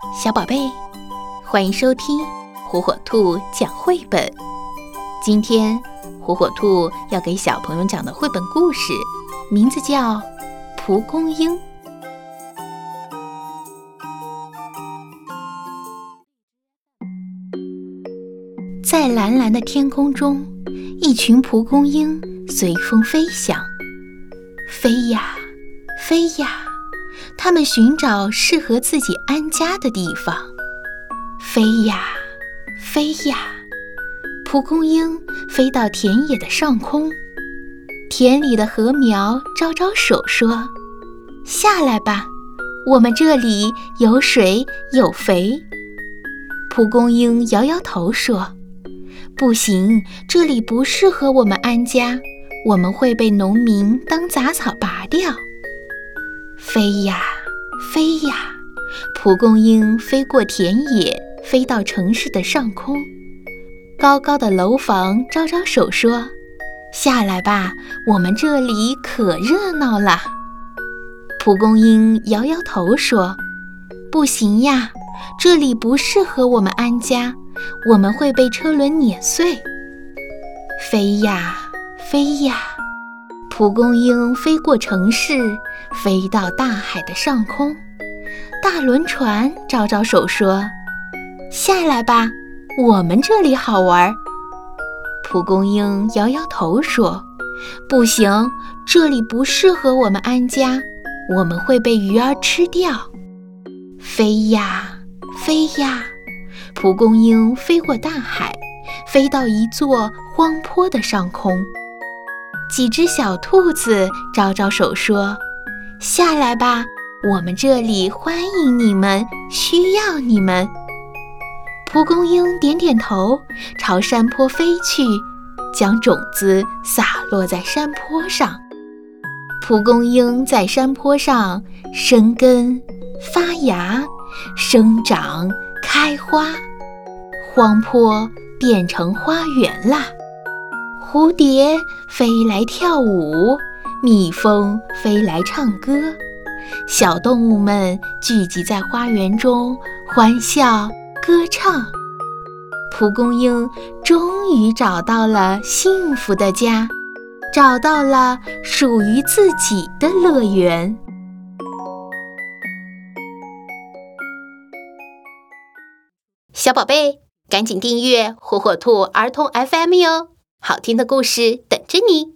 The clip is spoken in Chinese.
小宝贝，欢迎收听火火兔讲绘本。今天，火火兔要给小朋友讲的绘本故事，名字叫《蒲公英》。在蓝蓝的天空中，一群蒲公英随风飞翔，飞呀，飞呀。它们寻找适合自己安家的地方，飞呀，飞呀。蒲公英飞到田野的上空，田里的禾苗招招手说：“下来吧，我们这里有水有肥。”蒲公英摇摇头说：“不行，这里不适合我们安家，我们会被农民当杂草拔掉。”飞呀，飞呀，蒲公英飞过田野，飞到城市的上空。高高的楼房招招手说：“下来吧，我们这里可热闹了。”蒲公英摇摇头说：“不行呀，这里不适合我们安家，我们会被车轮碾碎。”飞呀，飞呀。蒲公英飞过城市，飞到大海的上空。大轮船招招手说：“下来吧，我们这里好玩。”蒲公英摇摇头说：“不行，这里不适合我们安家，我们会被鱼儿吃掉。”飞呀飞呀，蒲公英飞过大海，飞到一座荒坡的上空。几只小兔子招招手说：“下来吧，我们这里欢迎你们，需要你们。”蒲公英点点头，朝山坡飞去，将种子洒落在山坡上。蒲公英在山坡上生根、发芽、生长、开花，荒坡变成花园啦。蝴蝶飞来跳舞，蜜蜂飞来唱歌，小动物们聚集在花园中欢笑歌唱。蒲公英终于找到了幸福的家，找到了属于自己的乐园。小宝贝，赶紧订阅火火兔儿童 FM 哟！好听的故事等着你。